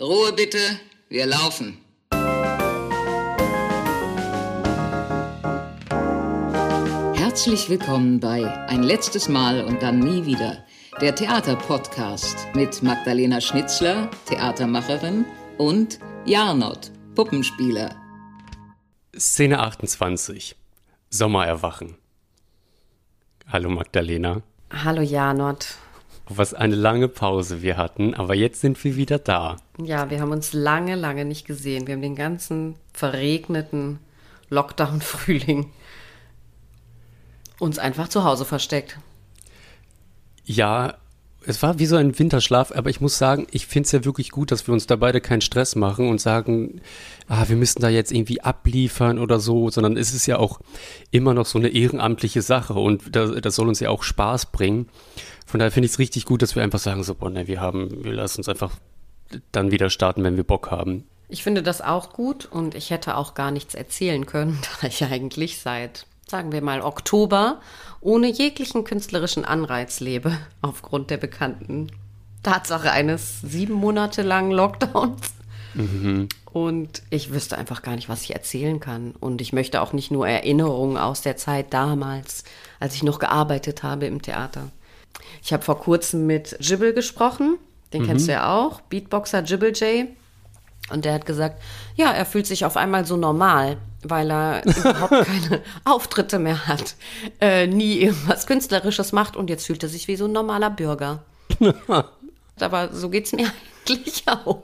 Ruhe bitte, wir laufen. Herzlich willkommen bei Ein letztes Mal und dann nie wieder, der Theaterpodcast mit Magdalena Schnitzler, Theatermacherin, und Jarnot, Puppenspieler. Szene 28. Sommererwachen. Hallo Magdalena. Hallo Janot. Was eine lange Pause wir hatten, aber jetzt sind wir wieder da. Ja, wir haben uns lange, lange nicht gesehen. Wir haben den ganzen verregneten Lockdown-Frühling uns einfach zu Hause versteckt. Ja, es war wie so ein Winterschlaf, aber ich muss sagen, ich finde es ja wirklich gut, dass wir uns da beide keinen Stress machen und sagen, ah, wir müssen da jetzt irgendwie abliefern oder so, sondern es ist ja auch immer noch so eine ehrenamtliche Sache und das, das soll uns ja auch Spaß bringen. Von daher finde ich es richtig gut, dass wir einfach sagen, so, boah, ne, wir haben, wir lassen uns einfach dann wieder starten, wenn wir Bock haben. Ich finde das auch gut und ich hätte auch gar nichts erzählen können, da ich eigentlich seit, sagen wir mal, Oktober ohne jeglichen künstlerischen Anreiz lebe, aufgrund der bekannten Tatsache eines sieben Monate langen Lockdowns. Mhm. Und ich wüsste einfach gar nicht, was ich erzählen kann. Und ich möchte auch nicht nur Erinnerungen aus der Zeit damals, als ich noch gearbeitet habe im Theater. Ich habe vor kurzem mit Jibble gesprochen, den mhm. kennst du ja auch, Beatboxer Jibble J. Und der hat gesagt, ja, er fühlt sich auf einmal so normal, weil er überhaupt keine Auftritte mehr hat, äh, nie irgendwas Künstlerisches macht und jetzt fühlt er sich wie so ein normaler Bürger. Aber so geht es mir eigentlich auch.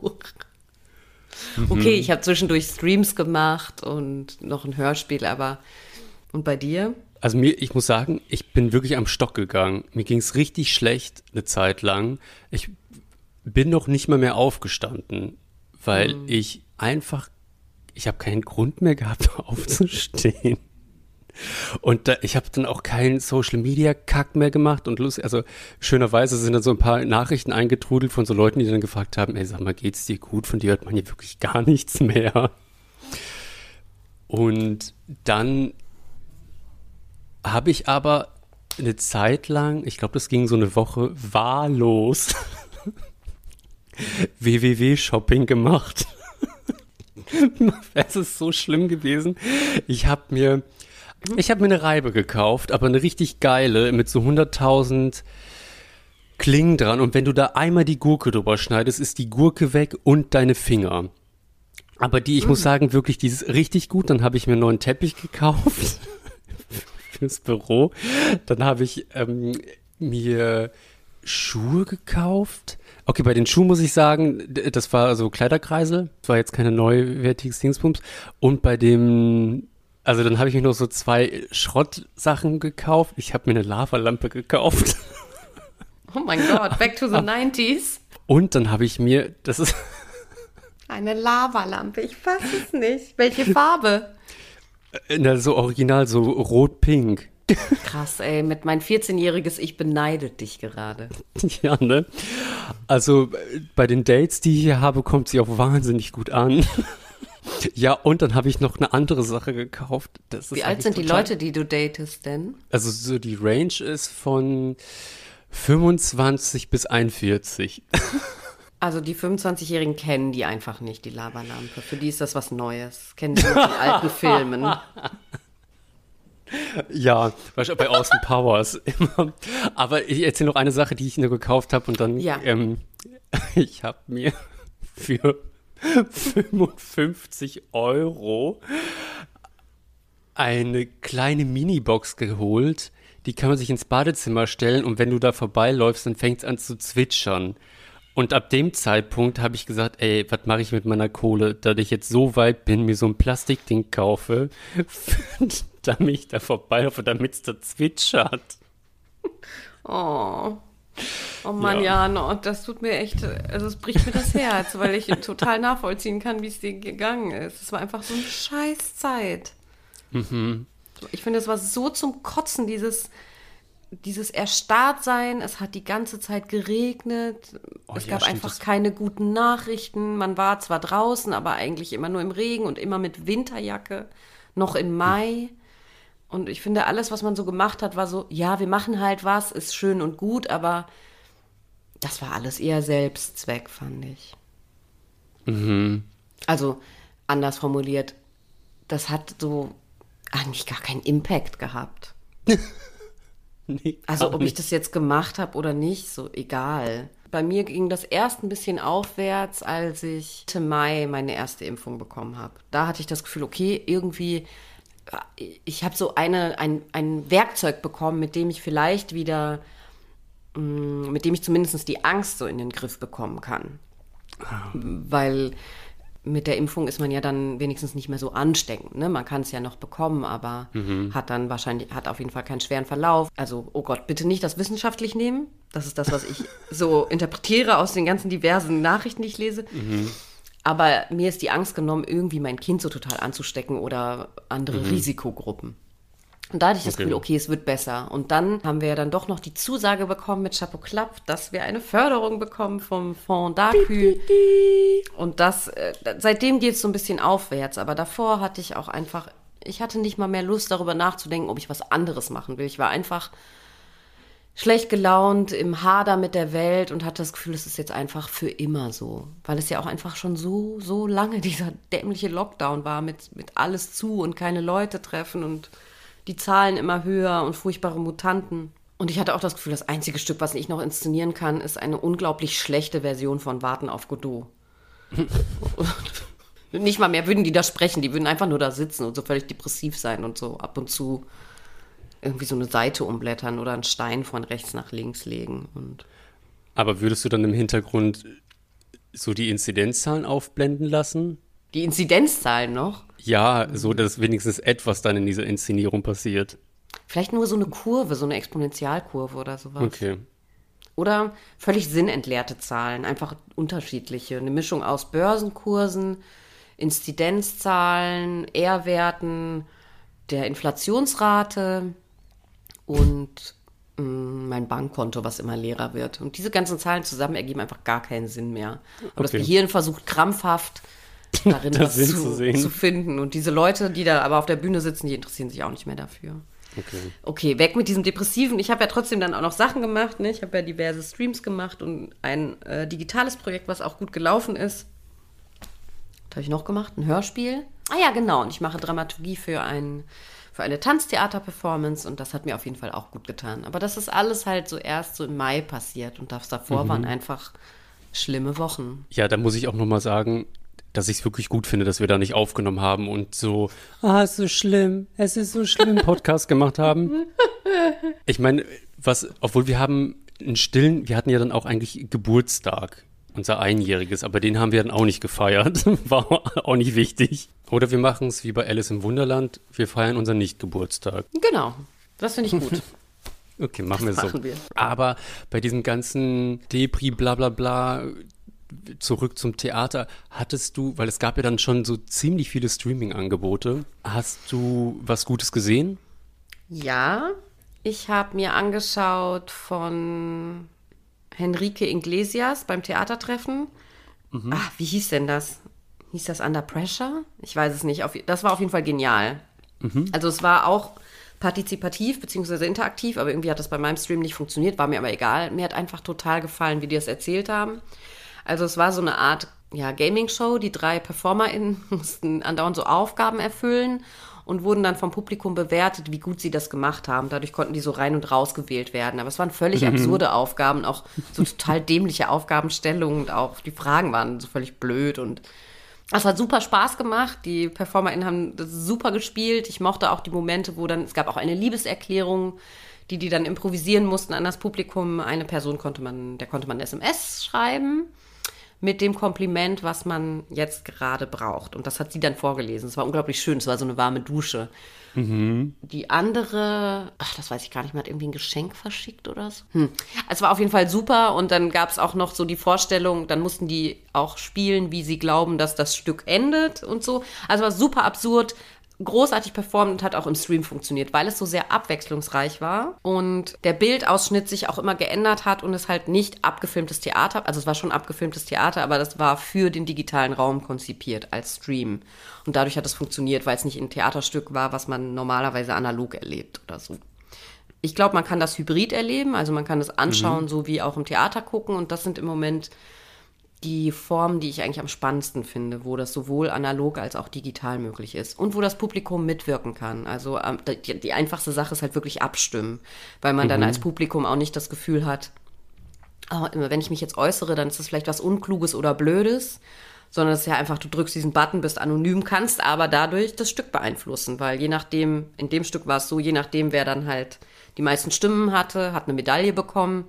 Mhm. Okay, ich habe zwischendurch Streams gemacht und noch ein Hörspiel, aber und bei dir? Also mir, ich muss sagen, ich bin wirklich am Stock gegangen. Mir ging es richtig schlecht eine Zeit lang. Ich bin noch nicht mal mehr aufgestanden, weil mhm. ich einfach, ich habe keinen Grund mehr gehabt, aufzustehen. Und da, ich habe dann auch keinen Social Media Kack mehr gemacht und lustig, also schönerweise sind dann so ein paar Nachrichten eingetrudelt von so Leuten, die dann gefragt haben, ey, sag mal, geht's dir gut? Von dir hört man hier wirklich gar nichts mehr. Und dann habe ich aber eine Zeit lang, ich glaube, das ging so eine Woche wahllos WWW-Shopping gemacht. es ist so schlimm gewesen. Ich habe mir, ich habe mir eine Reibe gekauft, aber eine richtig geile mit so 100.000 Klingen dran. Und wenn du da einmal die Gurke drüber schneidest, ist die Gurke weg und deine Finger. Aber die, ich muss sagen, wirklich, die ist richtig gut. Dann habe ich mir einen neuen Teppich gekauft fürs Büro. Dann habe ich ähm, mir Schuhe gekauft. Okay, bei den Schuhen muss ich sagen, das war so Kleiderkreisel. Das war jetzt keine neuwertiges Dingsbums. Und bei dem, also dann habe ich mir noch so zwei Schrottsachen gekauft. Ich habe mir eine Lavalampe gekauft. Oh mein Gott, back to the 90s. Und dann habe ich mir, das ist. Eine Lavalampe, ich fasse es nicht. Welche Farbe? Äh, na, so original, so rot-pink. Krass, ey, mit mein 14-jähriges Ich beneidet dich gerade. Ja, ne? Also bei den Dates, die ich hier habe, kommt sie auch wahnsinnig gut an. Ja, und dann habe ich noch eine andere Sache gekauft. Wie alt sind die Leute, die du datest denn? Also so die Range ist von 25 bis 41. Also die 25-Jährigen kennen die einfach nicht, die Lavalampe. Für die ist das was Neues. Kennen die nur die alten Filmen. Ja, bei Austin Powers immer. Aber ich erzähle noch eine Sache, die ich nur gekauft habe und dann, ja. ähm, ich habe mir für 55 Euro eine kleine Minibox geholt. Die kann man sich ins Badezimmer stellen und wenn du da vorbeiläufst, dann fängt es an zu zwitschern. Und ab dem Zeitpunkt habe ich gesagt, ey, was mache ich mit meiner Kohle, da ich jetzt so weit bin, mir so ein Plastikding kaufe, damit ich da vorbeilaufe, damit es da zwitschert. Oh. Oh Mann, ja. no, das tut mir echt, also es bricht mir das Herz, weil ich total nachvollziehen kann, wie es dir gegangen ist. Es war einfach so eine Scheißzeit. Mhm. Ich finde, es war so zum Kotzen, dieses, dieses Erstarrtsein, es hat die ganze Zeit geregnet, oh, es gab ja, einfach keine guten Nachrichten. Man war zwar draußen, aber eigentlich immer nur im Regen und immer mit Winterjacke, noch im Mai. Und ich finde, alles, was man so gemacht hat, war so, ja, wir machen halt was, ist schön und gut, aber das war alles eher Selbstzweck, fand ich. Also anders formuliert, das hat so eigentlich gar keinen Impact gehabt. Nee, Also ob ich nicht. das jetzt gemacht habe oder nicht, so egal. Bei mir ging das erst ein bisschen aufwärts, als ich Mitte Mai meine erste Impfung bekommen habe. Da hatte ich das Gefühl, okay, irgendwie, äh, ich habe so eine, ein, ein Werkzeug bekommen, mit dem ich vielleicht wieder, mh, mit dem ich zumindest die Angst so in den Griff bekommen kann. Weil mit der Impfung ist man ja dann wenigstens nicht mehr so ansteckend. Ne? Man kann es ja noch bekommen, aber hat dann wahrscheinlich, hat auf jeden Fall keinen schweren Verlauf. Also, oh Gott, bitte nicht das wissenschaftlich nehmen. Das ist das, was ich so interpretiere aus den ganzen diversen Nachrichten, die ich lese. Aber mir ist die Angst genommen, irgendwie mein Kind so total anzustecken oder andere Risikogruppen. Und da hatte ich das Okay. Gefühl, okay, es wird besser. Und dann haben wir ja dann doch noch die Zusage bekommen mit Chapeau Clap, dass wir eine Förderung bekommen vom Fonds DACU. Und das, äh, seitdem geht es so ein bisschen aufwärts. Aber davor hatte ich auch einfach, ich hatte nicht mal mehr Lust darüber nachzudenken, ob ich was anderes machen will. Ich war einfach schlecht gelaunt, im Hader mit der Welt und hatte das Gefühl, es ist jetzt einfach für immer so. Weil es ja auch einfach schon so, so lange dieser dämliche Lockdown war mit, mit alles zu und keine Leute treffen und die Zahlen immer höher und furchtbare Mutanten. Und ich hatte auch das Gefühl, das einzige Stück, was ich noch inszenieren kann, ist eine unglaublich schlechte Version von Warten auf Godot. Nicht mal mehr würden die da sprechen, die würden einfach nur da sitzen und so völlig depressiv sein und so ab und zu irgendwie so eine Seite umblättern oder einen Stein von rechts nach links legen. Und Aber würdest du dann im Hintergrund so die Inzidenzzahlen aufblenden lassen? Die Inzidenzzahlen noch, Ja, so dass wenigstens etwas dann in dieser Inszenierung passiert. vielleicht nur so eine Kurve, so eine Exponentialkurve oder sowas. Okay. Oder völlig sinnentleerte Zahlen, einfach unterschiedliche. Eine Mischung aus Börsenkursen, Inzidenzzahlen, R-Werten, der Inflationsrate und mh, mein Bankkonto, was immer leerer wird. Und diese ganzen Zahlen zusammen ergeben einfach gar keinen Sinn mehr. Und das Okay. Gehirn versucht krampfhaft darin Das was zu, zu finden. Und diese Leute, die da aber auf der Bühne sitzen, die interessieren sich auch nicht mehr dafür. Okay. Okay, weg mit diesem Depressiven. Ich habe ja trotzdem dann auch noch Sachen gemacht. Ne? Ich habe ja diverse Streams gemacht und ein äh, digitales Projekt, was auch gut gelaufen ist. Was habe ich noch gemacht? Ein Hörspiel. Ah ja, genau. Und ich mache Dramaturgie für, ein, für eine Tanztheater-Performance und das hat mir auf jeden Fall auch gut getan. Aber das ist alles halt so erst so im Mai passiert und das davor waren einfach schlimme Wochen. Ja, da muss ich auch nochmal sagen, dass ich es wirklich gut finde, dass wir da nicht aufgenommen haben und so, ah, ist so schlimm, es ist so schlimm, Podcast gemacht haben. Ich meine, was, obwohl wir haben einen stillen, wir hatten ja dann auch eigentlich Geburtstag, unser Einjähriges, aber den haben wir dann auch nicht gefeiert. War auch nicht wichtig. Oder wir machen es wie bei Alice im Wunderland, wir feiern unseren Nicht-Geburtstag. Genau. Das finde ich gut. Okay, machen wir Das so. machen wir. Aber bei diesem ganzen Depri, bla bla bla, zurück zum Theater, hattest du, weil es gab ja dann schon so ziemlich viele Streaming-Angebote, hast du was Gutes gesehen? Ja, ich habe mir angeschaut von Henrique Iglesias beim Theatertreffen. Ah, wie hieß denn das? Hieß das Under Pressure? Ich weiß es nicht. Das war auf jeden Fall genial. Also es war auch partizipativ bzw. interaktiv, aber irgendwie hat das bei meinem Stream nicht funktioniert, war mir aber egal. Mir hat einfach total gefallen, wie die das erzählt haben. Also es war so eine Art ja, Gaming-Show. Die drei PerformerInnen mussten andauernd so Aufgaben erfüllen und wurden dann vom Publikum bewertet, wie gut sie das gemacht haben. Dadurch konnten die so rein und raus gewählt werden. Aber es waren völlig absurde Aufgaben, auch so total dämliche Aufgabenstellungen und auch die Fragen waren so völlig blöd und es hat super Spaß gemacht. Die PerformerInnen haben das super gespielt. Ich mochte auch die Momente, wo dann, es gab auch eine Liebeserklärung, die die dann improvisieren mussten an das Publikum. Eine Person konnte man, der konnte man SMS schreiben mit dem Kompliment, was man jetzt gerade braucht. Und das hat sie dann vorgelesen. Es war unglaublich schön. Es war so eine warme Dusche. Die andere, ach, das weiß ich gar nicht, man hat irgendwie ein Geschenk verschickt oder so. Hm. Es war auf jeden Fall super und dann gab es auch noch so die Vorstellung, dann mussten die auch spielen, wie sie glauben, dass das Stück endet und so. Also war super absurd, großartig performt und hat auch im Stream funktioniert, weil es so sehr abwechslungsreich war und der Bildausschnitt sich auch immer geändert hat und es halt nicht abgefilmtes Theater, also es war schon abgefilmtes Theater, aber das war für den digitalen Raum konzipiert als Stream. Und dadurch hat es funktioniert, weil es nicht ein Theaterstück war, was man normalerweise analog erlebt oder so. Ich glaube, man kann das hybrid erleben, also man kann es anschauen, so wie auch im Theater gucken und das sind im Moment die Form, die ich eigentlich am spannendsten finde, wo das sowohl analog als auch digital möglich ist und wo das Publikum mitwirken kann. Also ähm, die, die einfachste Sache ist halt wirklich abstimmen, weil man mhm. dann als Publikum auch nicht das Gefühl hat, oh, wenn ich mich jetzt äußere, dann ist das vielleicht was Unkluges oder Blödes, sondern es ist ja einfach, du drückst diesen Button, bist anonym, kannst aber dadurch das Stück beeinflussen, weil je nachdem, in dem Stück war es so, je nachdem, wer dann halt die meisten Stimmen hatte, hat eine Medaille bekommen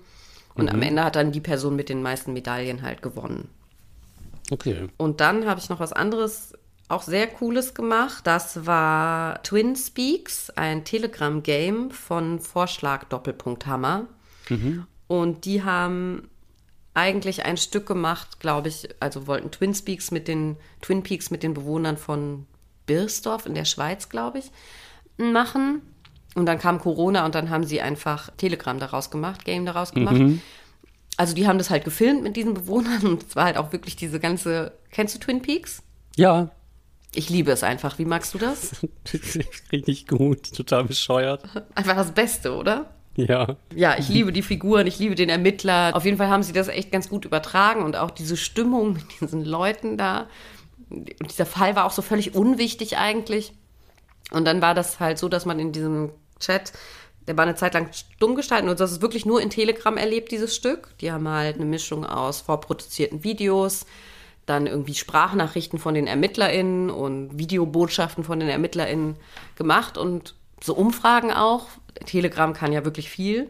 und mhm. am Ende hat dann die Person mit den meisten Medaillen halt gewonnen. Okay. Und dann habe ich noch was anderes, auch sehr Cooles gemacht. Das war Twin Speaks, ein Telegram-Game von Vorschlag Doppelpunkt Hammer. Mhm. Und die haben eigentlich ein Stück gemacht, glaube ich, also wollten Twin Peaks mit den Twin Peaks mit den Bewohnern von Birsdorf in der Schweiz, glaube ich, machen. Und dann kam Corona und dann haben sie einfach Telegram daraus gemacht, Game daraus gemacht. Mhm. Also die haben das halt gefilmt mit diesen Bewohnern und es war halt auch wirklich diese ganze. Kennst du Twin Peaks? Ja. Ich liebe es einfach. Wie magst du das? Richtig gut, total bescheuert. Einfach das Beste, oder? Ja. Ja, ich liebe die Figuren, ich liebe den Ermittler. Auf jeden Fall haben sie das echt ganz gut übertragen und auch diese Stimmung mit diesen Leuten da. Und dieser Fall war auch so völlig unwichtig eigentlich. Und dann war das halt so, dass man in diesem Chat, der war eine Zeit lang stumm gestalten und das ist wirklich nur in Telegram erlebt, dieses Stück. Die haben halt eine Mischung aus vorproduzierten Videos, dann irgendwie Sprachnachrichten von den ErmittlerInnen und Videobotschaften von den ErmittlerInnen gemacht und so Umfragen auch. Telegram kann ja wirklich viel.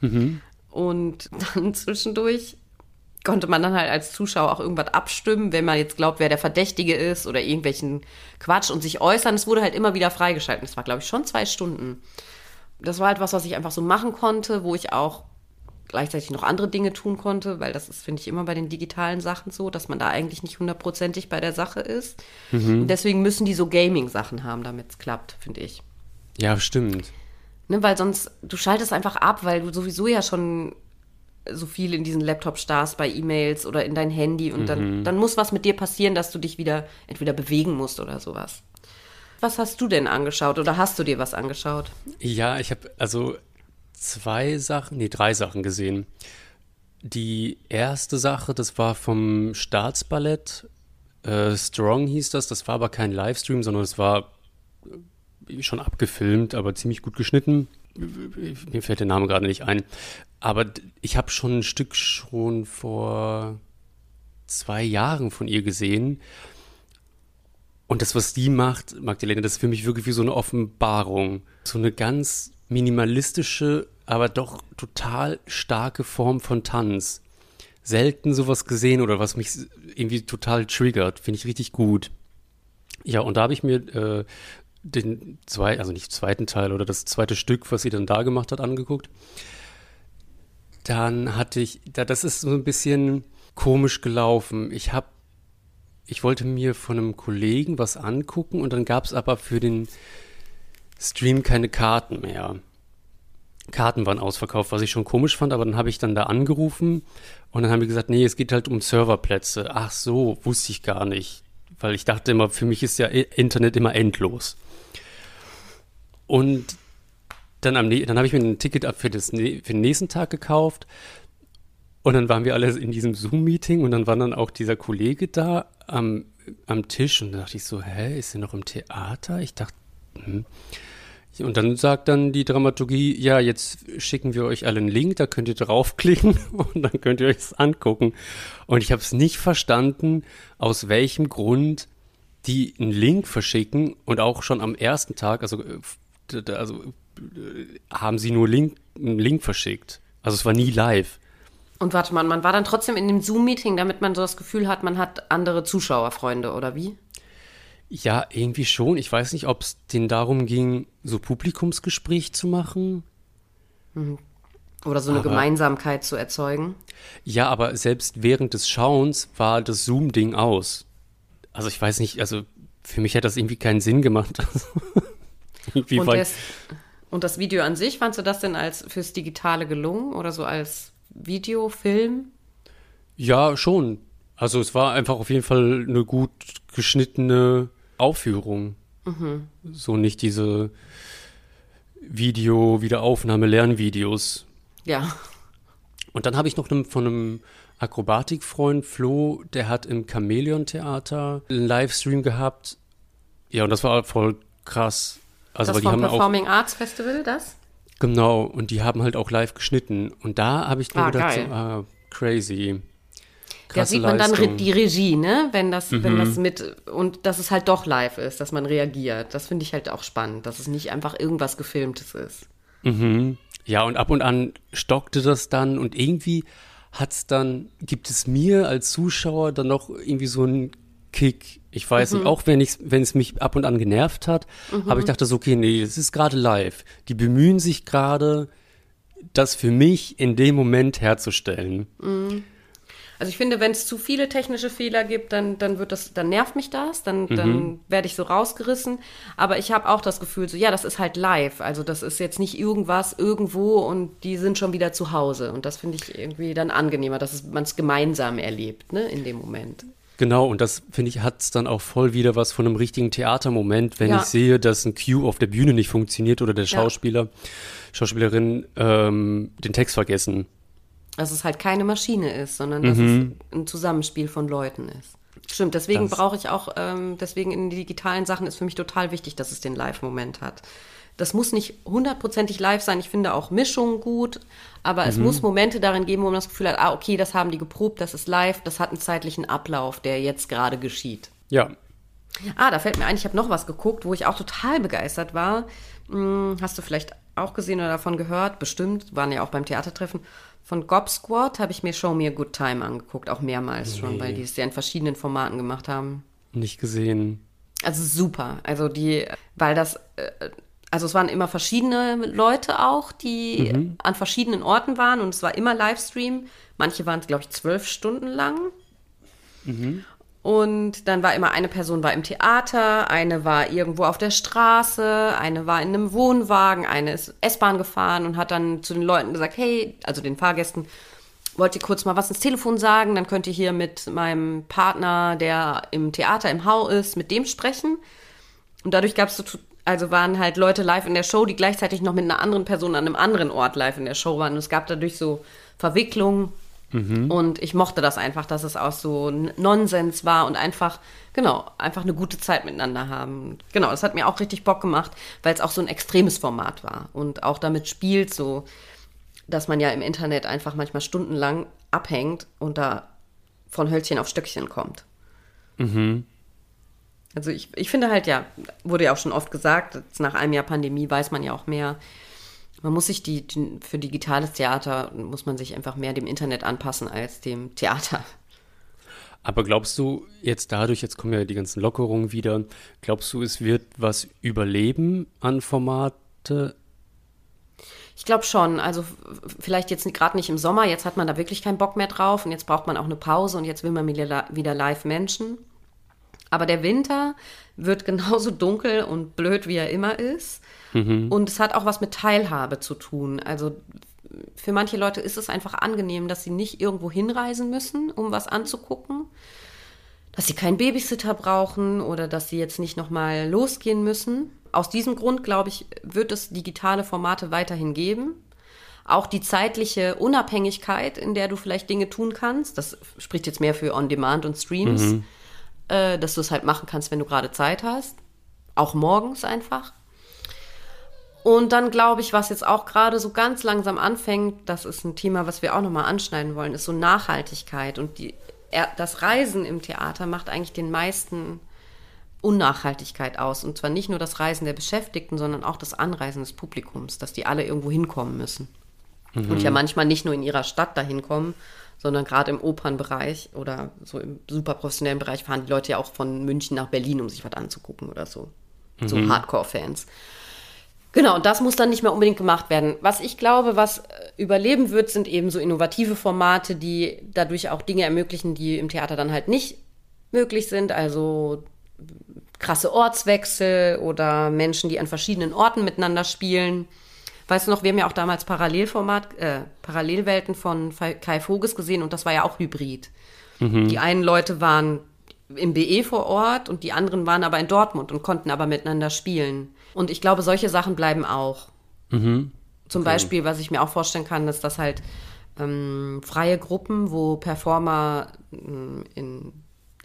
Mhm. Und dann zwischendurch konnte man dann halt als Zuschauer auch irgendwas abstimmen, wenn man jetzt glaubt, wer der Verdächtige ist oder irgendwelchen Quatsch und sich äußern. Es wurde halt immer wieder freigeschaltet. Das war, glaube ich, schon zwei Stunden. Das war halt was, was ich einfach so machen konnte, wo ich auch gleichzeitig noch andere Dinge tun konnte, weil das ist, finde ich, immer bei den digitalen Sachen so, dass man da eigentlich nicht hundertprozentig bei der Sache ist. Mhm. Und deswegen müssen die so Gaming-Sachen haben, damit es klappt, finde ich. Ja, stimmt. Ne, weil sonst, du schaltest einfach ab, weil du sowieso ja schon so viel in diesen Laptop starrst bei E-Mails oder in dein Handy und mhm. dann, dann muss was mit dir passieren, dass du dich wieder entweder bewegen musst oder sowas. Was hast du denn angeschaut oder hast du dir was angeschaut? Ja, ich habe also zwei Sachen, nee, drei Sachen gesehen. Die erste Sache, das war vom Staatsballett. Äh, Strong hieß das. Das war aber kein Livestream, sondern es war schon abgefilmt, aber ziemlich gut geschnitten. Mir fällt der Name gerade nicht ein. Aber ich habe schon ein Stück schon vor zwei Jahren von ihr gesehen. Und das, was die macht, Magdalena, das ist für mich wirklich wie so eine Offenbarung. So eine ganz minimalistische, aber doch total starke Form von Tanz. Selten sowas gesehen oder was mich irgendwie total triggert. Finde ich richtig gut. Ja, und da habe ich mir äh, den zweiten, also nicht zweiten Teil oder das zweite Stück, was sie dann da gemacht hat, angeguckt. Dann hatte ich, da, das ist so ein bisschen komisch gelaufen. Ich habe, ich wollte mir von einem Kollegen was angucken und dann gab es aber für den Stream keine Karten mehr. Karten waren ausverkauft, was ich schon komisch fand, aber dann habe ich dann da angerufen und dann haben die gesagt, nee, es geht halt um Serverplätze. Ach so, wusste ich gar nicht, weil ich dachte immer, für mich ist ja Internet immer endlos. Und dann, dann habe ich mir ein Ticket für, das, für den nächsten Tag gekauft. Und dann waren wir alle in diesem Zoom-Meeting und dann war dann auch dieser Kollege da am, am Tisch und da dachte ich so, hä, ist er noch im Theater? Ich dachte, hm. Und dann sagt dann die Dramaturgie, ja, jetzt schicken wir euch alle einen Link, da könnt ihr draufklicken und dann könnt ihr euch das angucken. Und ich habe es nicht verstanden, aus welchem Grund die einen Link verschicken und auch schon am ersten Tag, also äh, also haben sie nur Link, einen Link verschickt. Also es war nie live. Und warte mal, man war dann trotzdem in dem Zoom-Meeting, damit man so das Gefühl hat, man hat andere Zuschauerfreunde, oder wie? Ja, irgendwie schon. Ich weiß nicht, ob es denen darum ging, so Publikumsgespräch zu machen. Mhm. Oder so eine aber, Gemeinsamkeit zu erzeugen. Ja, aber selbst während des Schauens war das Zoom-Ding aus. Also ich weiß nicht, also für mich hat das irgendwie keinen Sinn gemacht. Wie und, das, und das Video an sich, fandst du das denn als fürs Digitale gelungen oder so als Video, Film? Ja, schon. Also es war einfach auf jeden Fall eine gut geschnittene Aufführung. Mhm. So nicht diese Video, Wiederaufnahme, Lernvideos. Ja. Und dann habe ich noch von einem Akrobatikfreund Flo, der hat im Chamäleon-Theater einen Livestream gehabt. Ja, und das war voll krass. Also, das vom haben auch, Performing Arts Festival, das? genau, und die haben halt auch live geschnitten. Und da habe ich mir Ah, gedacht, so, ah, crazy. Da sieht man dann Leistung. re- die Regie, ne? Wenn das, wenn Mhm. das mit und dass es halt doch live ist, dass man reagiert. Das finde ich halt auch spannend, dass es nicht einfach irgendwas gefilmtes ist. Ja, und ab und an stockte das dann und irgendwie hat's dann, gibt es mir als Zuschauer dann noch irgendwie so einen Kick. Ich weiß Mhm. nicht, auch wenn ich, wenn es mich ab und an genervt hat, aber ich dachte so, okay, nee, das ist gerade live. Die bemühen sich gerade, das für mich in dem Moment herzustellen. Also ich finde, wenn es zu viele technische Fehler gibt, dann, dann wird das, dann nervt mich das, dann, dann werde ich so rausgerissen. Aber ich habe auch das Gefühl, so ja, das ist halt live. Also das ist jetzt nicht irgendwas irgendwo und die sind schon wieder zu Hause. Und das finde ich irgendwie dann angenehmer, dass man es gemeinsam erlebt, ne, in dem Moment. Genau, und das finde ich, hat's dann auch voll wieder was von einem richtigen Theatermoment, wenn Ja. ich sehe, dass ein Cue auf der Bühne nicht funktioniert oder der Schauspieler, Schauspielerin ähm, den Text vergessen. Dass es halt keine Maschine ist, sondern dass es ein Zusammenspiel von Leuten ist. Stimmt, deswegen brauche ich auch, ähm, deswegen in digitalen Sachen ist für mich total wichtig, dass es den Live-Moment hat. Das muss nicht hundertprozentig live sein. Ich finde auch Mischungen gut, aber es muss Momente darin geben, wo man das Gefühl hat, ah, okay, das haben die geprobt, das ist live, das hat einen zeitlichen Ablauf, der jetzt gerade geschieht. Ja, Ah, da fällt mir ein, ich habe noch was geguckt, wo ich auch total begeistert war. Hm, hast du vielleicht auch gesehen oder davon gehört? Bestimmt, waren ja auch beim Theatertreffen. Von Gob Squad habe ich mir Show Me a Good Time angeguckt, auch mehrmals schon, weil die es ja in verschiedenen Formaten gemacht haben. nicht gesehen. Also super. Also die, weil das, äh, also es waren immer verschiedene Leute auch, die an verschiedenen Orten waren und es war immer Livestream. Manche waren, glaube ich, zwölf Stunden lang. Und dann war immer eine Person war im Theater, eine war irgendwo auf der Straße, eine war in einem Wohnwagen, eine ist S-Bahn gefahren und hat dann zu den Leuten gesagt, hey, also den Fahrgästen, wollt ihr kurz mal was ins Telefon sagen? Dann könnt ihr hier mit meinem Partner, der im Theater im Hau ist, mit dem sprechen. Und dadurch gab es so, also waren halt Leute live in der Show, die gleichzeitig noch mit einer anderen Person an einem anderen Ort live in der Show waren. Und es gab dadurch so Verwicklungen. Und ich mochte das einfach, dass es auch so Nonsens war und einfach, genau, einfach eine gute Zeit miteinander haben. Genau, das hat mir auch richtig Bock gemacht, weil es auch so ein extremes Format war und auch damit spielt, so, dass man ja im Internet einfach manchmal stundenlang abhängt und da von Hölzchen auf Stöckchen kommt. Also ich, ich finde halt, ja, wurde ja auch schon oft gesagt, nach einem Jahr Pandemie weiß man ja auch mehr. Man muss sich die, die für digitales Theater muss man sich einfach mehr dem Internet anpassen als dem Theater. Aber glaubst du jetzt dadurch, jetzt kommen ja die ganzen Lockerungen wieder, glaubst du, es wird was überleben an Formate? Ich glaube schon. Also vielleicht jetzt gerade nicht im Sommer. Jetzt hat man da wirklich keinen Bock mehr drauf und jetzt braucht man auch eine Pause und jetzt will man wieder live Menschen. Aber der Winter wird genauso dunkel und blöd, wie er immer ist. Und es hat auch was mit Teilhabe zu tun. Also für manche Leute ist es einfach angenehm, dass sie nicht irgendwo hinreisen müssen, um was anzugucken. Dass sie keinen Babysitter brauchen oder dass sie jetzt nicht nochmal losgehen müssen. Aus diesem Grund, glaube ich, wird es digitale Formate weiterhin geben. Auch die zeitliche Unabhängigkeit, in der du vielleicht Dinge tun kannst, das spricht jetzt mehr für On-Demand und Streams, äh, dass du es halt machen kannst, wenn du gerade Zeit hast. Auch morgens einfach. Und dann glaube ich, was jetzt auch gerade so ganz langsam anfängt, das ist ein Thema, was wir auch nochmal anschneiden wollen, ist so Nachhaltigkeit. Und die, das Reisen im Theater macht eigentlich den meisten Unnachhaltigkeit aus. Und zwar nicht nur das Reisen der Beschäftigten, sondern auch das Anreisen des Publikums, dass die alle irgendwo hinkommen müssen. Und ja manchmal nicht nur in ihrer Stadt dahin kommen, sondern gerade im Opernbereich oder so im super professionellen Bereich fahren die Leute ja auch von München nach Berlin, um sich was anzugucken oder so. So Hardcore-Fans. Genau, und das muss dann nicht mehr unbedingt gemacht werden. Was ich glaube, was äh, überleben wird, sind eben so innovative Formate, die dadurch auch Dinge ermöglichen, die im Theater dann halt nicht möglich sind. Also krasse Ortswechsel oder Menschen, die an verschiedenen Orten miteinander spielen. Weißt du noch, wir haben ja auch damals Parallelformat, äh, Parallelwelten von Kai Voges gesehen und das war ja auch Hybrid. Die einen Leute waren im BE vor Ort und die anderen waren aber in Dortmund und konnten aber miteinander spielen. Und ich glaube, solche Sachen bleiben auch. Zum Beispiel, was ich mir auch vorstellen kann, ist, dass halt ähm, freie Gruppen, wo Performer ähm, in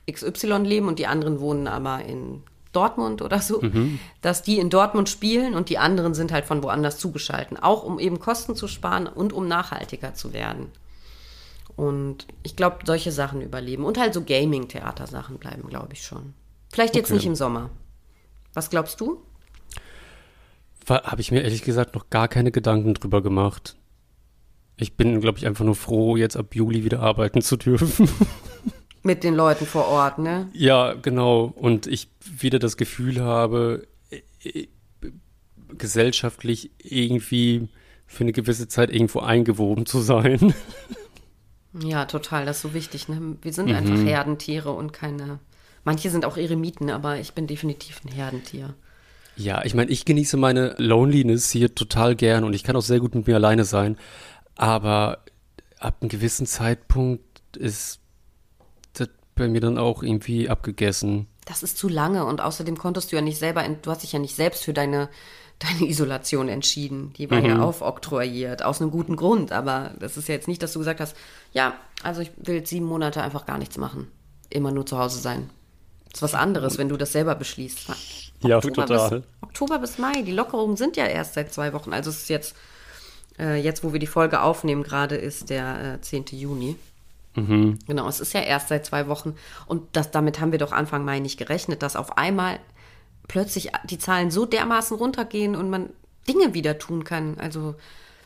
XY leben und die anderen wohnen aber in Dortmund oder so, mhm. dass die in Dortmund spielen und die anderen sind halt von woanders zugeschaltet. Auch um eben Kosten zu sparen und um nachhaltiger zu werden. Und ich glaube, solche Sachen überleben. Und halt so Gaming-Theatersachen bleiben, glaube ich schon. Vielleicht jetzt okay. nicht im Sommer. Was glaubst du? Habe ich mir ehrlich gesagt noch gar keine Gedanken drüber gemacht. Ich bin, glaube ich, einfach nur froh, jetzt ab Juli wieder arbeiten zu dürfen. Mit den Leuten vor Ort, ne? Ja, genau. Und ich wieder das Gefühl habe, äh, gesellschaftlich irgendwie für eine gewisse Zeit irgendwo eingewoben zu sein. Ja, total, das ist so wichtig. Ne? Wir sind mhm. einfach Herdentiere und keine. Manche sind auch Eremiten, aber ich bin definitiv ein Herdentier. Ja, ich meine, ich genieße meine Loneliness hier total gern und ich kann auch sehr gut mit mir alleine sein. Aber ab einem gewissen Zeitpunkt ist bei mir dann auch irgendwie abgegessen. Das ist zu lange und außerdem konntest du ja nicht selber, du hast dich ja nicht selbst für deine deine Isolation entschieden. Die war mhm. ja aufoktroyiert, aus einem guten Grund. Aber das ist ja jetzt nicht, dass du gesagt hast, ja, also ich will jetzt sieben Monate einfach gar nichts machen. Immer nur zu Hause sein. Das ist was anderes, wenn du das selber beschließt. Ja, Oktober total. Bis, Oktober bis Mai. Die Lockerungen sind ja erst seit zwei Wochen. Also es ist jetzt, äh, jetzt wo wir die Folge aufnehmen, gerade ist der äh, 10. Juni. Mhm. Genau, es ist ja erst seit zwei Wochen. Und das, damit haben wir doch Anfang Mai nicht gerechnet, dass auf einmal plötzlich die Zahlen so dermaßen runtergehen und man Dinge wieder tun kann. Also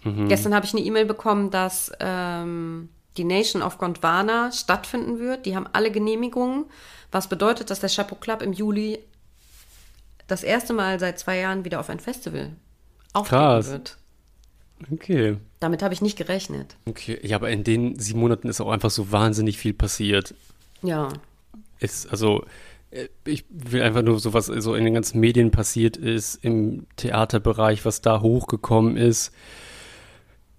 mhm. gestern habe ich eine E-Mail bekommen, dass ähm, die Nation of Gondwana stattfinden wird. Die haben alle Genehmigungen, was bedeutet, dass der Chapeau Club im Juli das erste Mal seit zwei Jahren wieder auf ein Festival auftreten wird. Okay. Damit habe ich nicht gerechnet. Okay, ja, aber in den sieben Monaten ist auch einfach so wahnsinnig viel passiert. Ja. Ist, also, äh, ich will einfach nur so, was so in den ganzen Medien passiert ist, im Theaterbereich, was da hochgekommen ist.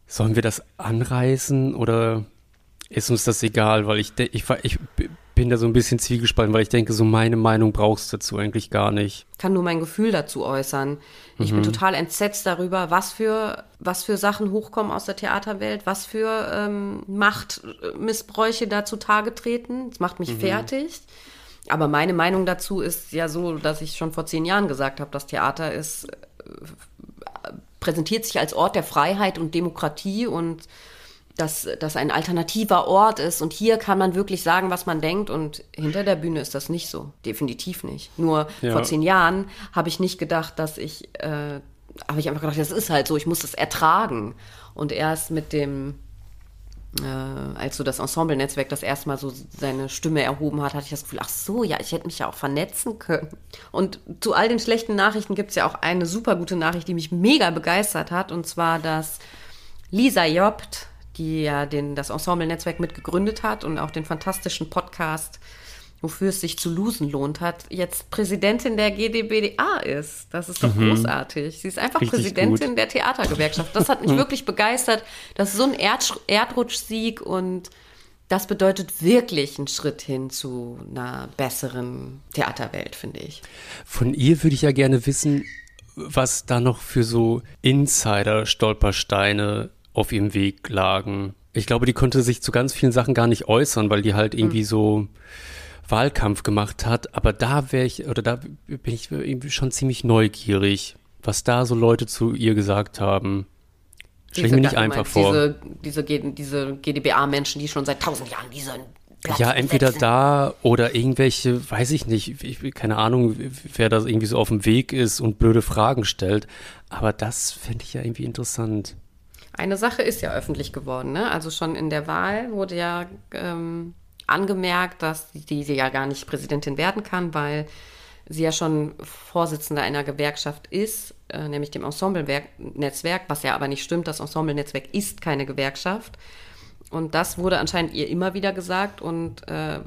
Sollen wir das anreißen oder ist uns das egal? Weil ich, ich, ich bin da so ein bisschen zwiegespalten, weil ich denke, so meine Meinung brauchst du dazu eigentlich gar nicht. Ich kann nur mein Gefühl dazu äußern. Ich mhm. bin total entsetzt darüber, was für, was für Sachen hochkommen aus der Theaterwelt, was für ähm, Machtmissbräuche da zutage treten. Das macht mich mhm. fertig. Aber meine Meinung dazu ist ja so, dass ich schon vor zehn Jahren gesagt habe, das Theater ist, äh, präsentiert sich als Ort der Freiheit und Demokratie und dass das ein alternativer Ort ist und hier kann man wirklich sagen, was man denkt und hinter der Bühne ist das nicht so, definitiv nicht. Nur ja. vor zehn Jahren habe ich nicht gedacht, dass ich, äh, habe ich einfach gedacht, das ist halt so, ich muss das ertragen. Und erst mit dem äh, als so das Ensemble-Netzwerk das erste Mal so seine Stimme erhoben hat, hatte ich das Gefühl, ach so, ja, ich hätte mich ja auch vernetzen können. Und zu all den schlechten Nachrichten gibt es ja auch eine super gute Nachricht, die mich mega begeistert hat, und zwar, dass Lisa Jobt, die ja den, das Ensemble-Netzwerk mitgegründet hat und auch den fantastischen Podcast wofür es sich zu losen lohnt hat, jetzt Präsidentin der GdBDA ist. Das ist doch mhm. großartig. Sie ist einfach Richtig Präsidentin gut. der Theatergewerkschaft. Das hat mich wirklich begeistert. Das ist so ein Erd Erdrutschsieg und das bedeutet wirklich einen Schritt hin zu einer besseren Theaterwelt, finde ich. Von ihr würde ich ja gerne wissen, was da noch für so Insider-Stolpersteine auf ihrem Weg lagen. Ich glaube, die konnte sich zu ganz vielen Sachen gar nicht äußern, weil die halt irgendwie mhm. so Wahlkampf gemacht hat, aber da wäre ich, oder da bin ich irgendwie schon ziemlich neugierig, was da so Leute zu ihr gesagt haben. Stell ich mir nicht einfach vor. Diese, diese, diese GdBA-Menschen, die schon seit tausend Jahren diesen Platz Ja, entweder besetzen. da oder irgendwelche, weiß ich nicht, ich, keine Ahnung, wer da irgendwie so auf dem Weg ist und blöde Fragen stellt. Aber das fände ich ja irgendwie interessant. Eine Sache ist ja öffentlich geworden, ne? Also schon in der Wahl wurde ja ähm, angemerkt, dass sie ja gar nicht Präsidentin werden kann, weil sie ja schon Vorsitzende einer Gewerkschaft ist, äh, nämlich dem Ensemble-Netzwerk, was ja aber nicht stimmt. Das Ensemble-Netzwerk ist keine Gewerkschaft. Und das wurde anscheinend ihr immer wieder gesagt und äh,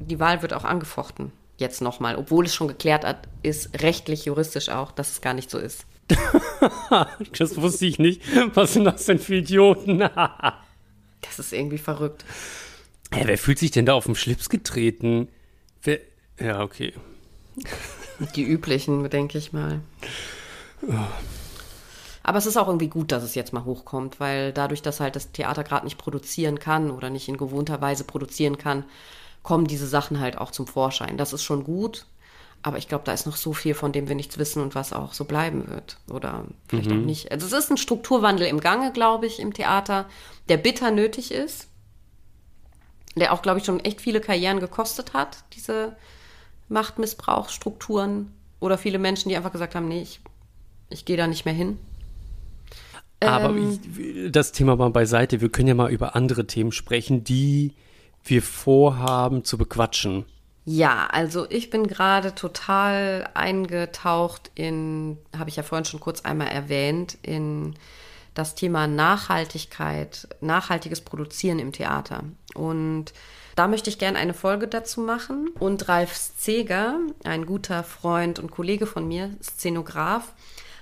die Wahl wird auch angefochten. Jetzt nochmal, obwohl es schon geklärt hat, ist rechtlich, juristisch auch, dass es gar nicht so ist. das wusste ich nicht. Was sind das denn für Idioten? das ist irgendwie verrückt. Ja, wer fühlt sich denn da auf den Schlips getreten? Wer, ja, okay. Die üblichen, denke ich mal. Oh. Aber es ist auch irgendwie gut, dass es jetzt mal hochkommt, weil dadurch, dass halt das Theater gerade nicht produzieren kann oder nicht in gewohnter Weise produzieren kann, kommen diese Sachen halt auch zum Vorschein. Das ist schon gut. Aber ich glaube, da ist noch so viel, von dem wir nichts wissen und was auch so bleiben wird. Oder vielleicht mhm. auch nicht. Also es ist ein Strukturwandel im Gange, glaube ich, im Theater, der bitter nötig ist. Der auch, glaube ich, schon echt viele Karrieren gekostet hat, diese Machtmissbrauchsstrukturen. Oder viele Menschen, die einfach gesagt haben, nee, ich, ich gehe da nicht mehr hin. Aber ähm, ich, das Thema mal beiseite. Wir können ja mal über andere Themen sprechen, die wir vorhaben zu bequatschen. Ja, also ich bin gerade total eingetaucht in, habe ich ja vorhin schon kurz einmal erwähnt, in das Thema Nachhaltigkeit, nachhaltiges Produzieren im Theater. Und da möchte ich gerne eine Folge dazu machen. Und Ralf Zeger, ein guter Freund und Kollege von mir, Szenograf,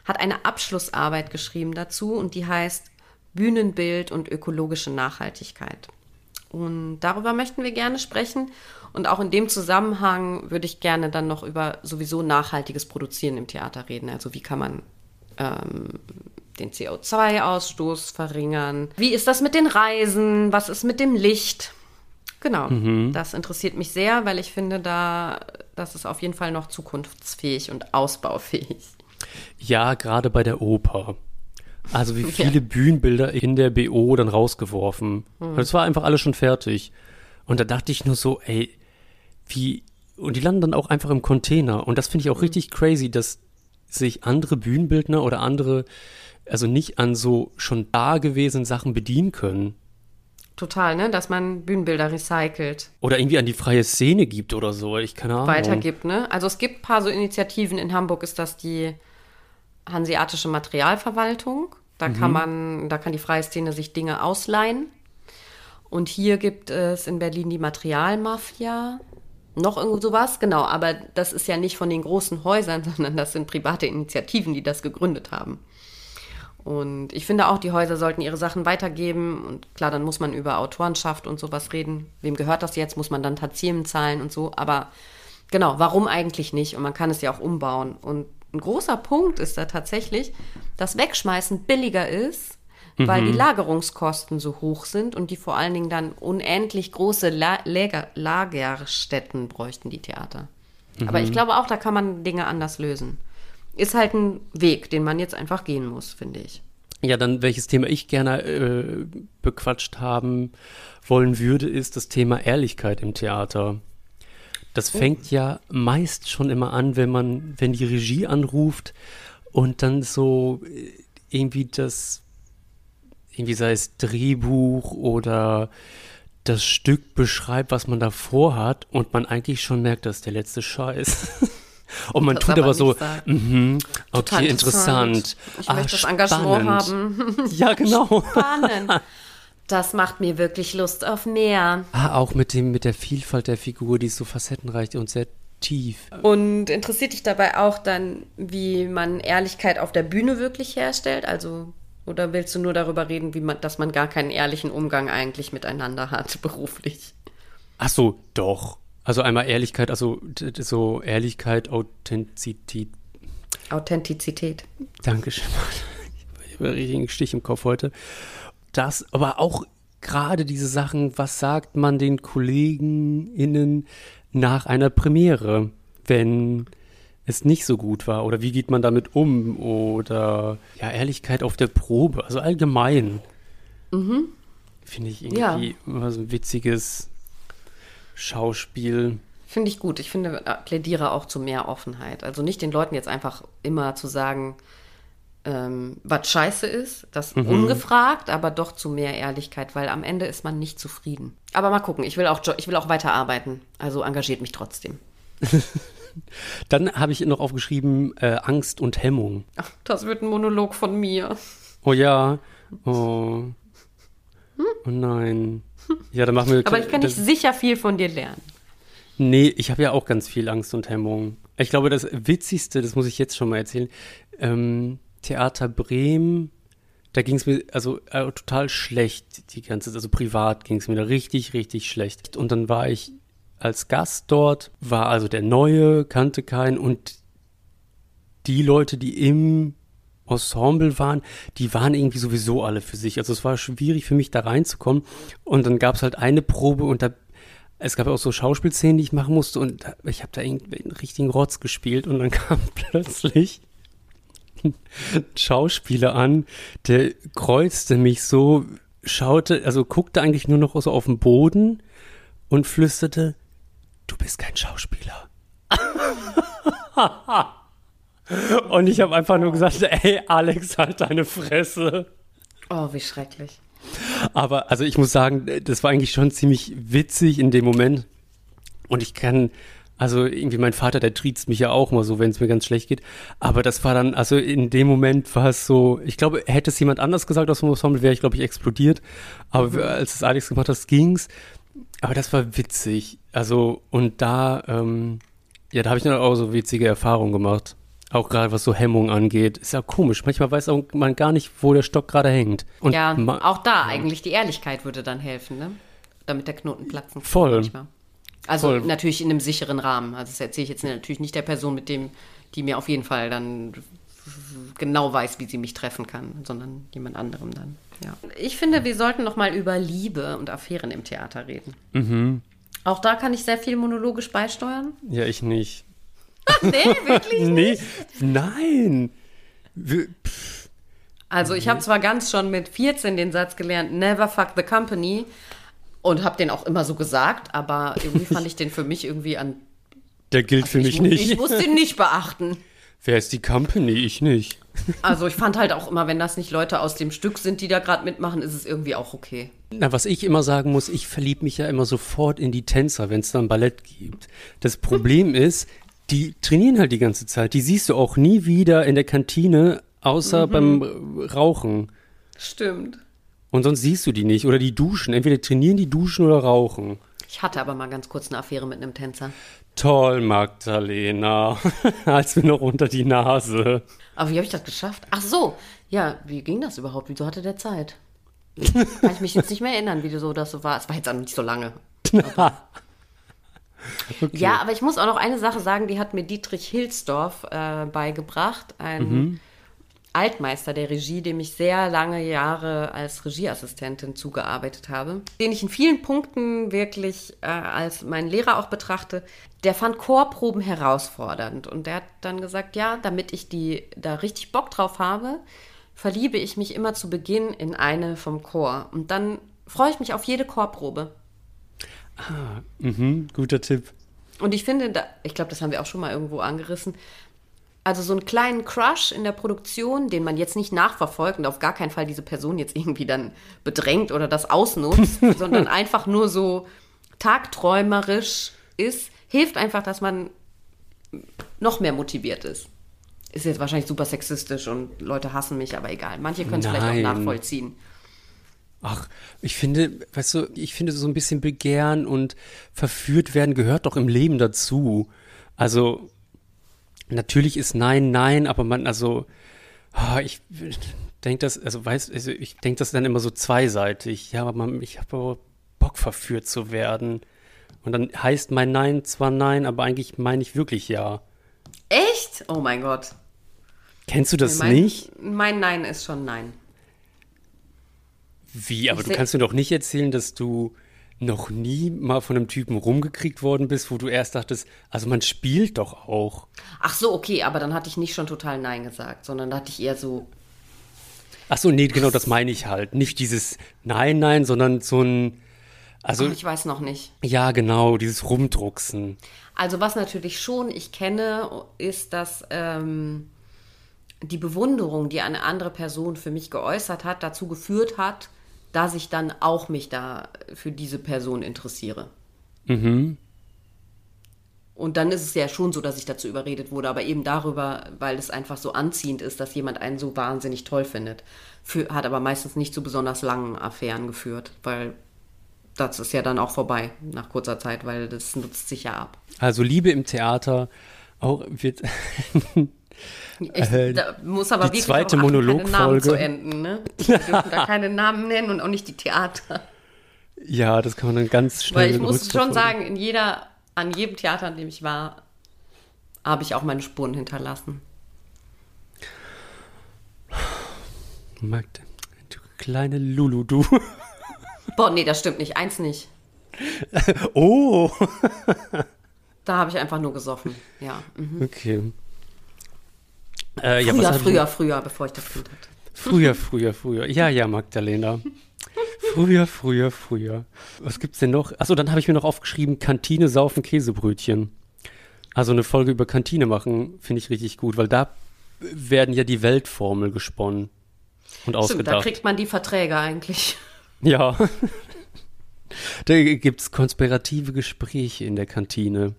hat eine Abschlussarbeit geschrieben dazu und die heißt Bühnenbild und ökologische Nachhaltigkeit. Und darüber möchten wir gerne sprechen. Und auch in dem Zusammenhang würde ich gerne dann noch über sowieso nachhaltiges Produzieren im Theater reden. Also wie kann man ähm, den CO2-Ausstoß verringern? Wie ist das mit den Reisen? Was ist mit dem Licht? Genau, mhm. das interessiert mich sehr, weil ich finde, da das ist auf jeden Fall noch zukunftsfähig und ausbaufähig. Ja, gerade bei der Oper. Also wie viele ja. Bühnenbilder in der BO dann rausgeworfen. Mhm. Das war einfach alles schon fertig. Und da dachte ich nur so, ey, wie, und die landen dann auch einfach im Container. Und das finde ich auch mhm. richtig crazy, dass sich andere Bühnenbildner oder andere, also nicht an so schon dagewesenen Sachen bedienen können. Total, ne? Dass man Bühnenbilder recycelt. Oder irgendwie an die freie Szene gibt oder so. Ich keine Ahnung. Weitergibt, ne? Also es gibt ein paar so Initiativen. In Hamburg ist das die Hanseatische Materialverwaltung. Da mhm. kann man, da kann die freie Szene sich Dinge ausleihen. Und hier gibt es in Berlin die Materialmafia. Noch irgendwo sowas, genau, aber das ist ja nicht von den großen Häusern, sondern das sind private Initiativen, die das gegründet haben. Und ich finde auch, die Häuser sollten ihre Sachen weitergeben. Und klar, dann muss man über Autorenschaft und sowas reden. Wem gehört das jetzt? Muss man dann Tantiemen zahlen und so. Aber genau, warum eigentlich nicht? Und man kann es ja auch umbauen. Und ein großer Punkt ist da tatsächlich, dass Wegschmeißen billiger ist, mhm. weil die mhm. Lagerungskosten so hoch sind und die vor allen Dingen dann unendlich große La Lager Lagerstätten bräuchten die Theater. Mhm. Aber ich glaube auch, da kann man Dinge anders lösen. Ist halt ein Weg, den man jetzt einfach gehen muss, finde ich. Ja, dann welches Thema ich gerne äh, bequatscht haben wollen würde, ist das Thema Ehrlichkeit im Theater. Das oh. fängt ja meist schon immer an, wenn man, wenn die Regie anruft und dann so äh, irgendwie das, irgendwie sei es Drehbuch oder das Stück beschreibt, was man davor hat und man eigentlich schon merkt, das ist der letzte Scheiß. Und man tut aber, so, mm okay, interessant. Ich ah, möchte das Engagement haben. Ja, genau. Spannend. Das macht mir wirklich Lust auf mehr. Ah, auch mit dem, mit der Vielfalt der Figur, die ist so facettenreich und sehr tief. Und interessiert dich dabei auch dann, wie man Ehrlichkeit auf der Bühne wirklich herstellt? Also, oder willst du nur darüber reden, wie man, dass man gar keinen ehrlichen Umgang eigentlich miteinander hat, beruflich? Ach so, doch. Also einmal Ehrlichkeit, also so Ehrlichkeit, Authentizität. Authentizität. Dankeschön. Ich habe einen richtigen Stich im Kopf heute das, aber auch gerade diese Sachen, was sagt man den KollegenInnen nach einer Premiere, wenn es nicht so gut war? Oder wie geht man damit um? Oder ja, Ehrlichkeit auf der Probe, also allgemein. Mhm. Finde ich irgendwie ja. immer so ein witziges Schauspiel. Finde ich gut. Ich finde, äh, plädiere auch zu mehr Offenheit. Also nicht den Leuten jetzt einfach immer zu sagen, ähm, was scheiße ist, das mhm. ungefragt, aber doch zu mehr Ehrlichkeit, weil am Ende ist man nicht zufrieden. Aber mal gucken, ich will auch, ich will auch weiterarbeiten, also engagiert mich trotzdem. Dann habe ich noch aufgeschrieben äh, Angst und Hemmung. Ach, das wird ein Monolog von mir. Oh ja. Oh. Oh nein. Ja, dann machen wir. Aber ich kann nicht sicher viel von dir lernen. Nee, ich habe ja auch ganz viel Angst und Hemmung. Ich glaube, das Witzigste, das muss ich jetzt schon mal erzählen, ähm, Theater Bremen, da ging es mir also äh, total schlecht die ganze Zeit. Also privat ging es mir da richtig, richtig schlecht. Und dann war ich als Gast dort, war also der Neue, kannte keinen und die Leute, die im Ensemble waren, die waren irgendwie sowieso alle für sich. Also es war schwierig für mich da reinzukommen. Und dann gab es halt eine Probe und da es gab auch so Schauspielszenen, die ich machen musste und ich habe da irgendwie einen richtigen Rotz gespielt und dann kam plötzlich ein Schauspieler an, der kreuzte mich so, schaute, also guckte eigentlich nur noch so auf den Boden und flüsterte, du bist kein Schauspieler. und ich habe einfach nur gesagt, ey Alex, halt deine Fresse. Oh, wie schrecklich. Aber also ich muss sagen, das war eigentlich schon ziemlich witzig in dem Moment. Und ich kann, also irgendwie mein Vater, der triezt mich ja auch mal so, wenn es mir ganz schlecht geht. Aber das war dann, also in dem Moment war es so, ich glaube, hätte es jemand anders gesagt aus dem Ensemble, wäre ich, glaube ich, explodiert. Aber als es Alex gemacht hat, ging's. Aber das war witzig. Also, und da, ähm, ja, da habe ich dann auch so witzige Erfahrungen gemacht. Auch gerade was so Hemmung angeht. Ist ja komisch. Manchmal weiß auch man gar nicht, wo der Stock gerade hängt. Und ja, auch da eigentlich die Ehrlichkeit würde dann helfen, ne? Damit der Knoten platzen kann. Voll. Manchmal. Also Voll. natürlich in einem sicheren Rahmen. Also das erzähle ich jetzt natürlich nicht der Person, mit dem, die mir auf jeden Fall dann genau weiß, wie sie mich treffen kann, sondern jemand anderem dann. Ja. Ich finde, wir sollten noch mal über Liebe und Affären im Theater reden. Mhm. Auch da kann ich sehr viel monologisch beisteuern. Ja, ich nicht. nee, wirklich nicht? Nee, nein. Also ich habe zwar ganz schon mit 14 den Satz gelernt, never fuck the company und habe den auch immer so gesagt, aber irgendwie fand ich den für mich irgendwie an. Der gilt für mich ich, nicht. Ich muss den nicht beachten. Wer ist die Company? Ich nicht. Also ich fand halt auch immer, wenn das nicht Leute aus dem Stück sind, die da gerade mitmachen, ist es irgendwie auch okay. Na, was ich immer sagen muss, ich verliebe mich ja immer sofort in die Tänzer, wenn es dann Ballett gibt. Das Problem ist, die trainieren halt die ganze Zeit. Die siehst du auch nie wieder in der Kantine, außer mhm. beim Rauchen. Stimmt. Und sonst siehst du die nicht. Oder die duschen. Entweder trainieren die duschen oder rauchen. Ich hatte aber mal ganz kurz eine Affäre mit einem Tänzer. Toll, Magdalena. Als mir noch unter die Nase. Aber wie habe ich das geschafft? Ach so. Ja, wie ging das überhaupt? Wieso hatte der Zeit? Kann ich mich jetzt nicht mehr erinnern, wie so das so war. Es war jetzt auch nicht so lange. Okay. Ja, aber ich muss auch noch eine Sache sagen, die hat mir Dietrich Hilsdorf äh, beigebracht, ein mhm. Altmeister der Regie, dem ich sehr lange Jahre als Regieassistentin zugearbeitet habe, den ich in vielen Punkten wirklich äh, als meinen Lehrer auch betrachte. Der fand Chorproben herausfordernd und der hat dann gesagt, ja, damit ich die da richtig Bock drauf habe, verliebe ich mich immer zu Beginn in eine vom Chor und dann freue ich mich auf jede Chorprobe. Ah, mh, guter Tipp. Und ich finde, da, ich glaube, das haben wir auch schon mal irgendwo angerissen. Also so einen kleinen Crush in der Produktion, den man jetzt nicht nachverfolgt und auf gar keinen Fall diese Person jetzt irgendwie dann bedrängt oder das ausnutzt, sondern einfach nur so tagträumerisch ist, hilft einfach, dass man noch mehr motiviert ist. Ist jetzt wahrscheinlich super sexistisch und Leute hassen mich, aber egal. Manche können es vielleicht auch nachvollziehen. Ach, ich finde, weißt du, ich finde so ein bisschen Begehren und verführt werden gehört doch im Leben dazu. Also, natürlich ist Nein, Nein, aber man, also, oh, ich denke das, also weiß, also ich denke das dann immer so zweiseitig. Ja, aber man, ich habe aber Bock verführt zu werden. Und dann heißt mein Nein zwar Nein, aber eigentlich meine ich wirklich Ja. Echt? Oh mein Gott. Kennst du das mein, nicht? Mein Nein ist schon Nein. Wie? Aber ich du kannst mir doch nicht erzählen, dass du noch nie mal von einem Typen rumgekriegt worden bist, wo du erst dachtest, also man spielt doch auch. Ach so, okay, aber dann hatte ich nicht schon total Nein gesagt, sondern da hatte ich eher so. Ach so, nee, genau, das meine ich halt. Nicht dieses Nein, Nein, sondern so ein. Also, Ach, ich weiß noch nicht. Ja, genau, dieses Rumdrucksen. Also was natürlich schon ich kenne, ist, dass ähm, die Bewunderung, die eine andere Person für mich geäußert hat, dazu geführt hat, dass ich dann auch mich da für diese Person interessiere. Mhm. Und dann ist es ja schon so, dass ich dazu überredet wurde, aber eben darüber, weil es einfach so anziehend ist, dass jemand einen so wahnsinnig toll findet. Für, hat aber meistens nicht zu besonders langen Affären geführt, weil das ist ja dann auch vorbei nach kurzer Zeit, weil das nutzt sich ja ab. Also Liebe im Theater auch wird Ich, äh, da muss aber die zweite Monologfolge zu enden. Ne? Wir dürfen da keine Namen nennen und auch nicht die Theater. Ja, das kann man dann ganz schnell. Weil ich muss schon sagen, in jeder, an jedem Theater, an dem ich war, habe ich auch meine Spuren hinterlassen. Magda, du kleine Lulu, du. Boah, nee, das stimmt nicht. Eins nicht. oh. Da habe ich einfach nur gesoffen. Ja. Mhm. Okay. Äh, ja, Früher, ich- früher, früher, bevor ich das Kind hatte. Früher, früher, früher. Ja, ja, Magdalena. Früher, früher, früher. Was gibt's denn noch? Achso, dann habe ich mir noch aufgeschrieben, Kantine saufen Käsebrötchen. Also eine Folge über Kantine machen, finde ich richtig gut, weil da werden ja die Weltformel gesponnen und Stimmt, da ausgedacht. kriegt man die Verträge eigentlich. ja. da gibt's konspirative Gespräche in der Kantine.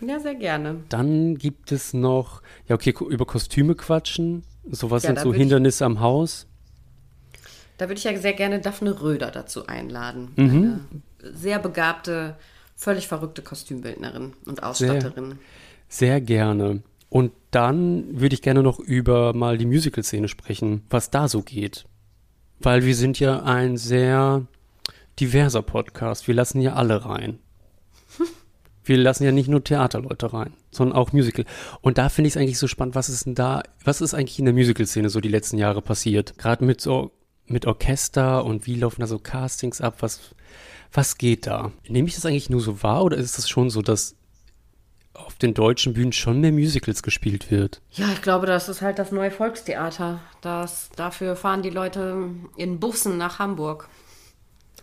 Ja, sehr gerne. Dann gibt es noch, ja, okay, über Kostüme quatschen. So was Ja, sind so würd ich- Hindernisse am Haus. Da würde ich ja sehr gerne Daphne Röder dazu einladen. Mhm. Eine sehr begabte, völlig verrückte Kostümbildnerin und Ausstatterin. Sehr gerne. Und dann würde ich gerne noch über mal die Musical-Szene sprechen, was da so geht. Weil wir sind ja ein sehr diverser Podcast. Wir lassen ja alle rein. Wir lassen ja nicht nur Theaterleute rein, sondern auch Musical. Und da finde ich es eigentlich so spannend, was ist denn da, was ist eigentlich in der Musical-Szene so die letzten Jahre passiert? Gerade mit so, mit Orchester und wie laufen da so Castings ab? Was, was geht da? Nehme ich das eigentlich nur so wahr oder ist es schon so, dass auf den deutschen Bühnen schon mehr Musicals gespielt wird? Ja, ich glaube, das ist halt das neue Volkstheater. Das, dafür fahren die Leute in Bussen nach Hamburg.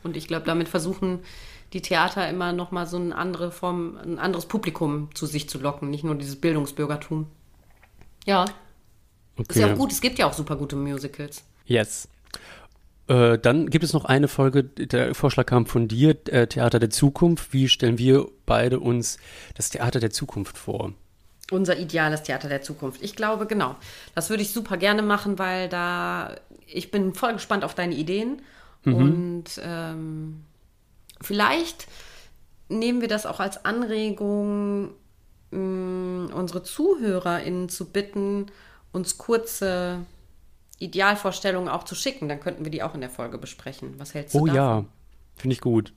Und ich glaube, damit versuchen die Theater immer noch mal so eine andere Form, ein anderes Publikum zu sich zu locken, nicht nur dieses Bildungsbürgertum. Ja, ist ja auch gut. Es gibt ja auch super gute Musicals. Yes. Äh, dann gibt es noch eine Folge, der Vorschlag kam von dir, äh, Theater der Zukunft. Wie stellen wir beide uns das Theater der Zukunft vor? Unser ideales Theater der Zukunft. Ich glaube, genau. Das würde ich super gerne machen, weil da ich bin voll gespannt auf deine Ideen. Und ähm, vielleicht nehmen wir das auch als Anregung, mh, unsere ZuhörerInnen zu bitten, uns kurze Idealvorstellungen auch zu schicken. Dann könnten wir die auch in der Folge besprechen. Was hältst du Oh davon? ja, finde ich gut.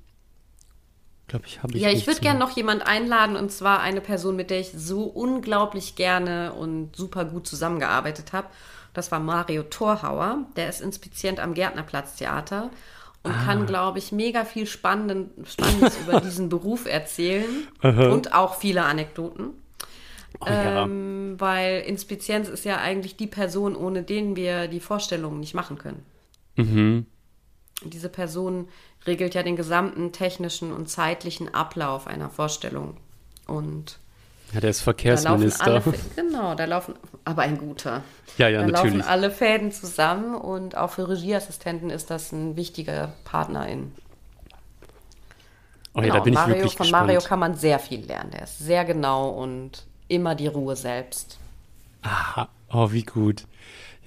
Glaube ich, habe ich. Ja, ich würde gerne noch jemand einladen und zwar eine Person, mit der ich so unglaublich gerne und super gut zusammengearbeitet habe. Das war Mario Torhauer. Der ist Inspizient am Gärtnerplatz-Theater und Ah. kann, glaube ich, mega viel Spannenden, Spannendes über diesen Beruf erzählen und auch viele Anekdoten. Oh, ja. Ähm, weil Inspizienz ist ja eigentlich die Person, ohne den wir die Vorstellungen nicht machen können. Mhm. Diese Person regelt ja den gesamten technischen und zeitlichen Ablauf einer Vorstellung. Und ja, der ist da laufen Verkehrsminister. alle, genau, da laufen, aber ein guter. Ja, ja, da natürlich. laufen alle Fäden zusammen und auch für Regieassistenten ist das ein wichtiger Partner in. Oh ja, da bin ich Mario, wirklich von gespannt. Mario kann man sehr viel lernen. Der ist sehr genau und immer die Ruhe selbst. Aha. Oh, wie gut.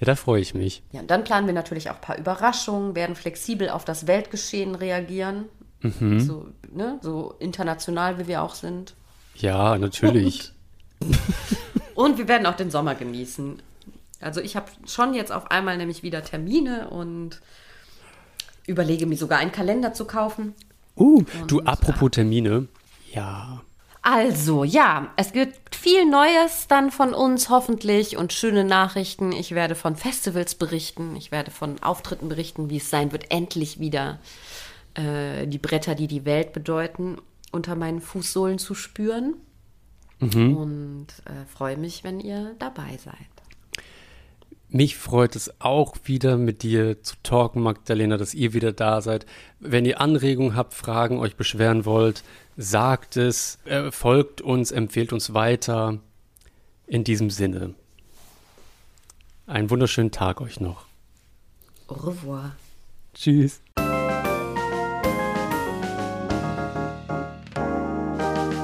Ja, da freue ich mich. Ja, und dann planen wir natürlich auch ein paar Überraschungen, werden flexibel auf das Weltgeschehen reagieren. Mhm. So, ne, so international wie wir auch sind. Ja, natürlich. Und wir werden auch den Sommer genießen. Also ich habe schon jetzt auf einmal nämlich wieder Termine und überlege mir sogar einen Kalender zu kaufen. Uh, du, apropos Termine. Ja. Also, ja, es gibt viel Neues dann von uns hoffentlich und schöne Nachrichten. Ich werde von Festivals berichten, ich werde von Auftritten berichten, wie es sein wird, endlich wieder äh, die Bretter, die die Welt bedeuten, unter meinen Fußsohlen zu spüren. Und äh, freue mich, wenn ihr dabei seid. Mich freut es auch wieder mit dir zu talken, Magdalena, dass ihr wieder da seid. Wenn ihr Anregungen habt, Fragen, euch beschweren wollt, sagt es, äh, folgt uns, empfehlt uns weiter. In diesem Sinne. Einen wunderschönen Tag euch noch. Au revoir. Tschüss.